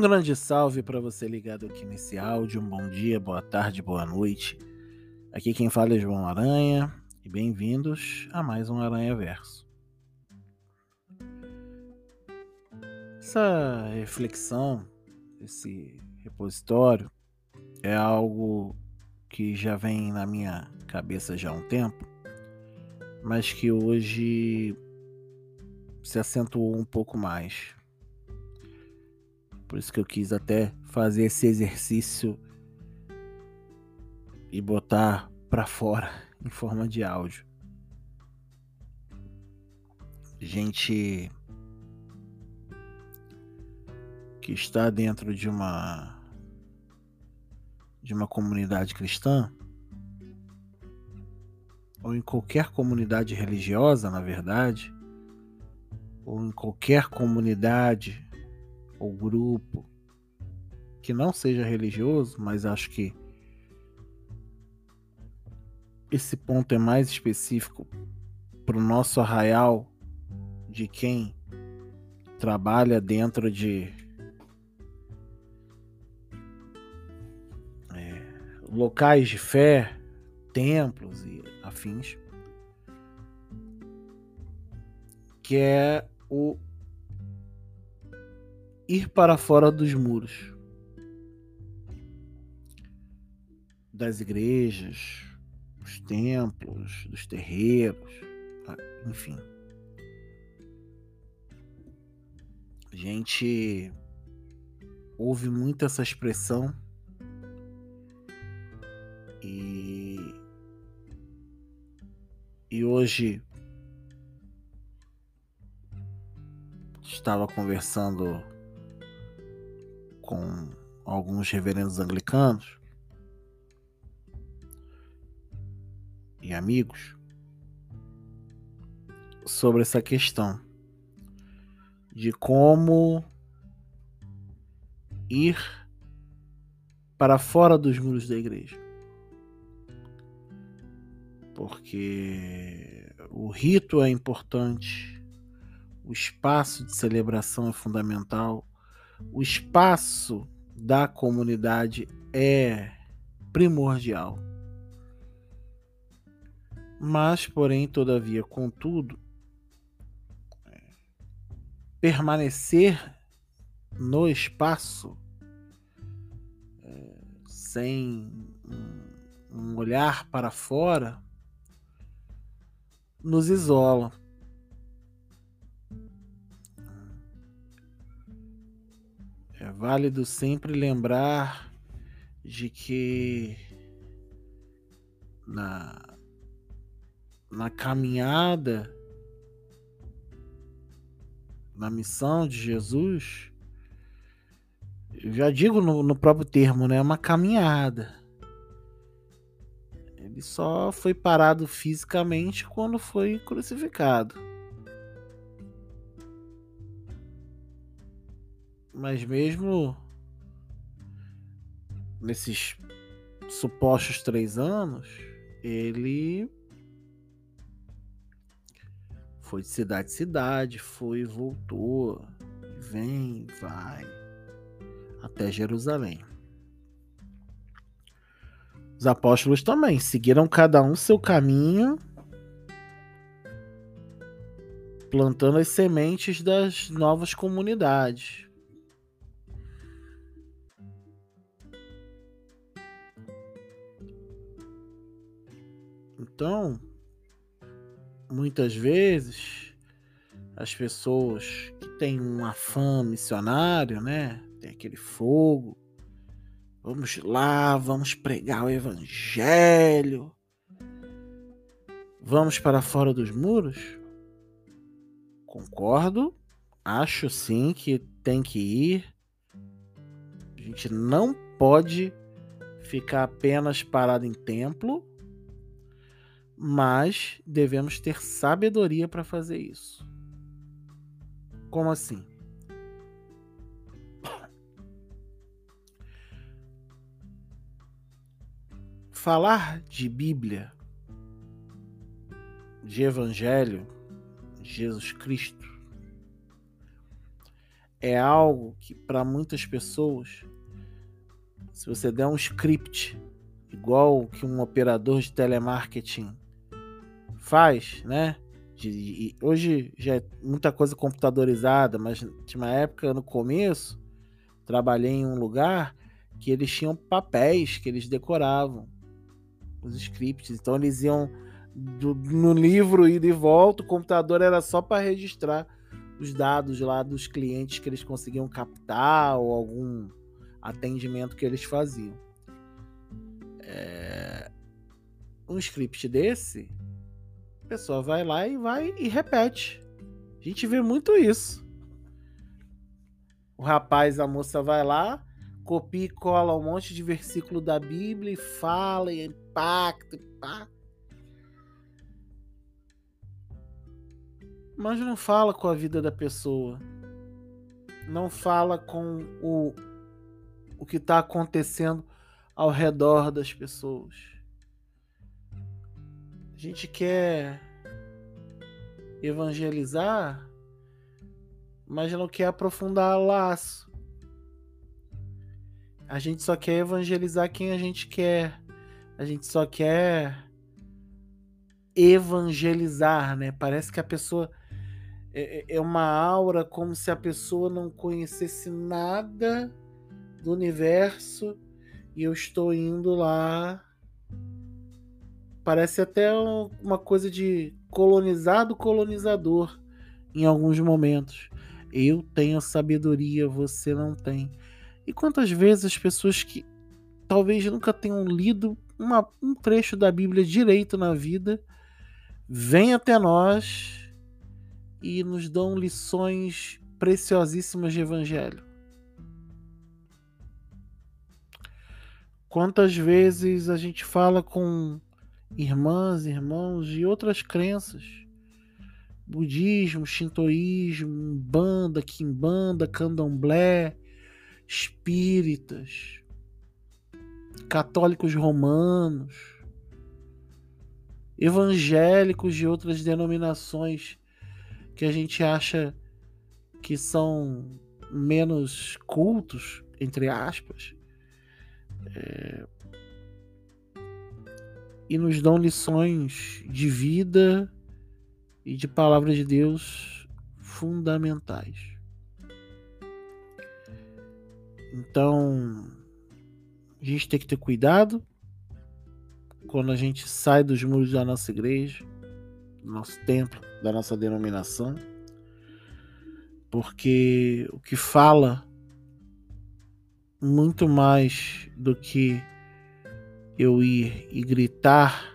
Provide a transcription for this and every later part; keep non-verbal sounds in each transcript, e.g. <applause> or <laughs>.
Um grande salve para você ligado aqui nesse áudio. Um bom dia, boa tarde, boa noite. Aqui quem fala é João Aranha e bem-vindos a mais um Aranha Verso. Essa reflexão, esse repositório, é algo que já vem na minha cabeça já há um tempo, mas que hoje se acentuou um pouco mais. Por isso que eu quis até fazer esse exercício e botar para fora <laughs> em forma de áudio. Gente que está dentro de uma de uma comunidade cristã ou em qualquer comunidade religiosa, na verdade, ou em qualquer comunidade ou grupo que não seja religioso, mas acho que esse ponto é mais específico para o nosso arraial de quem trabalha dentro de é, locais de fé, templos e afins, que é o ir para fora dos muros das igrejas, dos templos, dos terreiros, ah, enfim. A gente ouve muito essa expressão e e hoje estava conversando com alguns reverendos anglicanos e amigos sobre essa questão de como ir para fora dos muros da igreja. Porque o rito é importante, o espaço de celebração é fundamental, o espaço da comunidade é primordial. Mas, porém, todavia, contudo, permanecer no espaço é, sem um olhar para fora nos isola. Válido sempre lembrar de que na, na caminhada, na missão de Jesus, já digo no, no próprio termo, né? É uma caminhada. Ele só foi parado fisicamente quando foi crucificado. Mas mesmo nesses supostos três anos, ele foi de cidade em cidade, foi e voltou, vem, vai, até Jerusalém. Os apóstolos também seguiram cada um seu caminho, plantando as sementes das novas comunidades. Então, muitas vezes as pessoas que têm um afã missionário, né? Tem aquele fogo. Vamos lá, vamos pregar o evangelho. Vamos para fora dos muros? Concordo. Acho sim que tem que ir. A gente não pode ficar apenas parado em templo mas devemos ter sabedoria para fazer isso. Como assim? Falar de Bíblia, de Evangelho, de Jesus Cristo, é algo que para muitas pessoas, se você der um script igual que um operador de telemarketing faz, né? De, de, hoje já é muita coisa computadorizada, mas tinha uma época no começo, trabalhei em um lugar que eles tinham papéis que eles decoravam, os scripts. Então eles iam do, no livro ida e volta, o computador era só para registrar os dados lá dos clientes que eles conseguiam captar ou algum atendimento que eles faziam. É... Um script desse, pessoa vai lá e vai e repete. A gente vê muito isso. O rapaz, a moça vai lá, copia e cola um monte de versículo da Bíblia e fala e impacta, pá. Mas não fala com a vida da pessoa. Não fala com o, o que está acontecendo ao redor das pessoas. Gente quer evangelizar mas não quer aprofundar laço. A gente só quer evangelizar quem a gente quer. A gente só quer evangelizar, né? Parece que a pessoa é, é, é uma aura como se a pessoa não conhecesse nada do universo e eu estou indo lá. Parece até uma coisa de colonizado colonizador em alguns momentos. Eu tenho sabedoria, você não tem. E quantas vezes as pessoas que talvez nunca tenham lido uma, um trecho da Bíblia direito na vida vêm até nós e nos dão lições preciosíssimas de Evangelho. Quantas vezes a gente fala com irmãs, irmãos de outras crenças. Budismo, shintoísmo, banda, quimbanda, candomblé, espíritas, católicos romanos, evangélicos de outras denominações que a gente acha que são menos cultos, entre aspas, é, e nos dão lições de vida e de palavras de Deus fundamentais. Então, a gente tem que ter cuidado quando a gente sai dos muros da nossa igreja, do nosso templo, da nossa denominação, porque o que fala muito mais do que eu ir e gritar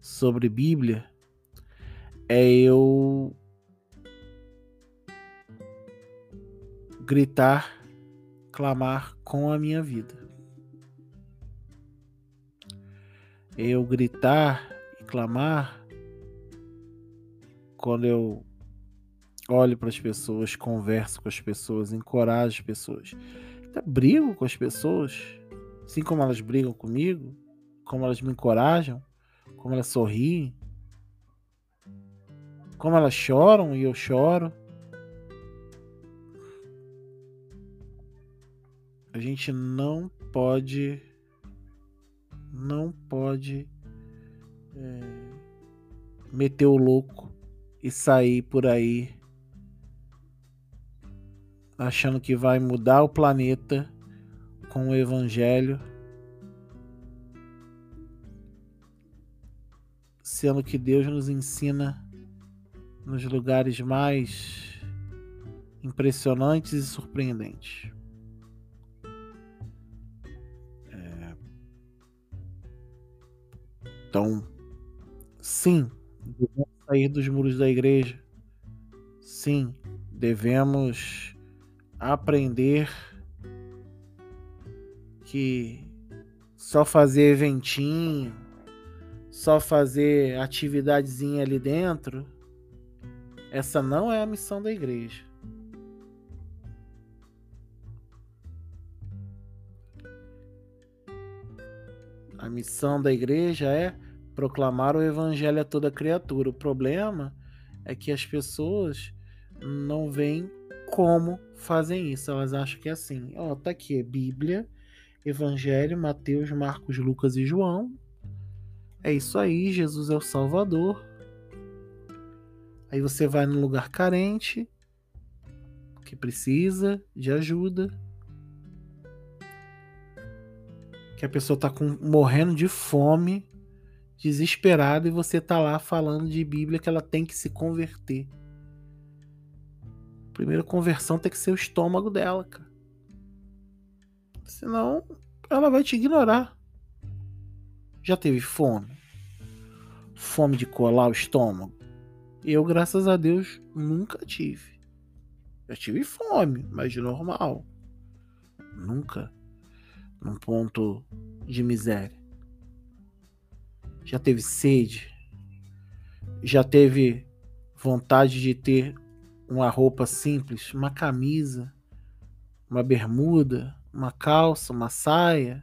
sobre Bíblia é eu gritar, clamar com a minha vida. Eu gritar e clamar quando eu olho para as pessoas, converso com as pessoas, encorajo as pessoas. Até brigo com as pessoas, assim como elas brigam comigo, como elas me encorajam, como elas sorriem, como elas choram e eu choro. A gente não pode, não pode é, meter o louco e sair por aí achando que vai mudar o planeta com o evangelho, sendo que Deus nos ensina nos lugares mais impressionantes e surpreendentes. É... Então, sim, devemos sair dos muros da igreja. Sim, devemos aprender que só fazer eventinho, só fazer atividadezinha ali dentro essa não é a missão da igreja. A missão da igreja é proclamar o evangelho a toda criatura. O problema é que as pessoas não veem como fazem isso. Elas acham que é assim, ó, tá aqui, Bíblia, Evangelho, Mateus, Marcos, Lucas e João. É isso aí, Jesus é o Salvador. Aí você vai num lugar carente, que precisa de ajuda, que a pessoa tá com, morrendo de fome, desesperada, e você tá lá falando de Bíblia que ela tem que se converter. A primeira conversão tem que ser o estômago dela, cara. Senão, ela vai te ignorar. Já teve fome? Fome de colar o estômago? Eu, graças a Deus, nunca tive. Já tive fome, mas de normal. Nunca num ponto de miséria. Já teve sede? Já teve vontade de ter uma roupa simples, uma camisa, uma bermuda, uma calça, uma saia,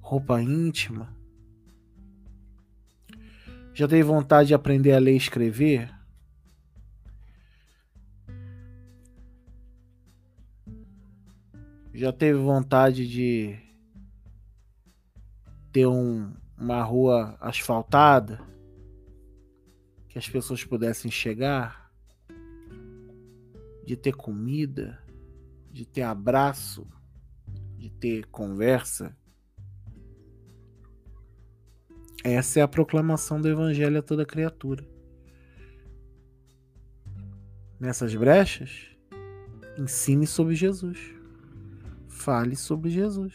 roupa íntima? Já teve vontade de aprender a ler e escrever? Já teve vontade de ter um, uma rua asfaltada que as pessoas pudessem chegar, de ter comida, de ter abraço, de ter conversa. Essa é a proclamação do Evangelho a toda criatura. Nessas brechas, ensine sobre Jesus fale sobre Jesus.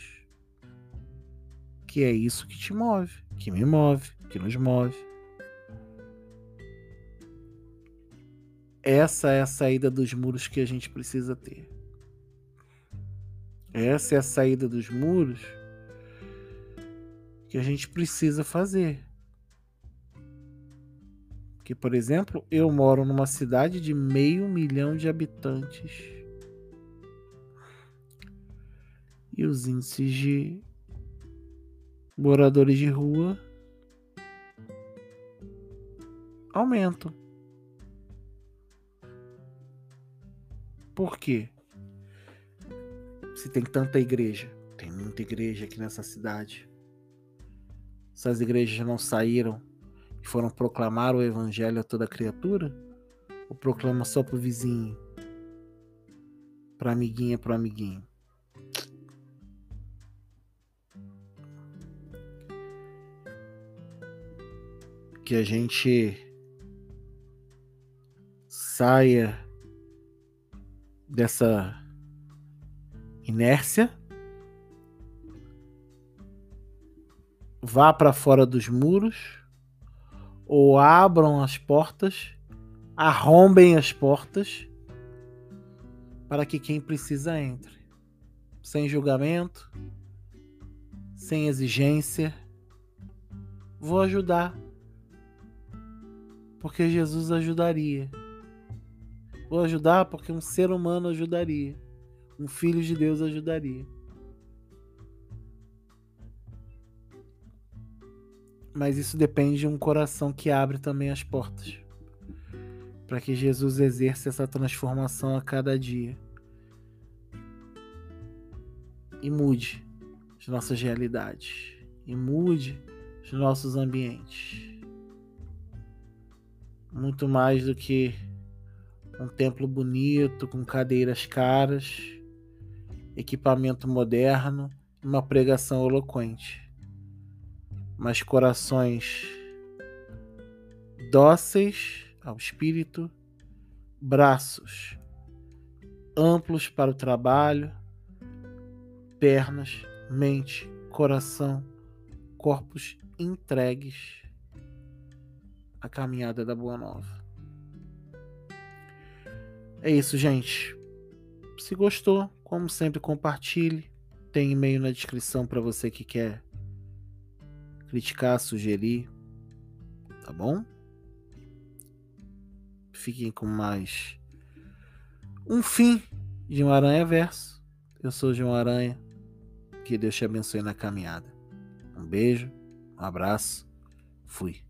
Que é isso que te move, que me move, que nos move. Essa é a saída dos muros que a gente precisa ter. Essa é a saída dos muros que a gente precisa fazer. Que, por exemplo, eu moro numa cidade de meio milhão de habitantes e os índices de moradores de rua aumentam. Por quê? Se tem tanta igreja, tem muita igreja aqui nessa cidade. Essas igrejas não saíram e foram proclamar o evangelho a toda criatura? Ou proclama só pro vizinho? Pra amiguinha, pro amiguinho? que a gente saia dessa inércia, vá para fora dos muros, ou abram as portas, arrombem as portas, para que quem precisa entre, sem julgamento, sem exigência. Vou ajudar. Porque Jesus ajudaria. Vou ajudar porque um ser humano ajudaria. Um filho de Deus ajudaria. Mas isso depende de um coração que abre também as portas. Para que Jesus exerça essa transformação a cada dia. E mude as nossas realidades. E mude os nossos ambientes muito mais do que um templo bonito, com cadeiras caras, equipamento moderno uma pregação eloquente. Mas corações dóceis ao espírito, braços amplos para o trabalho, pernas, mente, coração, corpos entregues a caminhada da Boa Nova. É isso, gente. Se gostou, como sempre, compartilhe. Tem e-mail na descrição para você que quer criticar, sugerir. Tá bom? Fiquem com mais um fim de um Aranha Verso. Eu sou João Aranha. Que Deus te abençoe na caminhada. Um beijo, um abraço. Fui.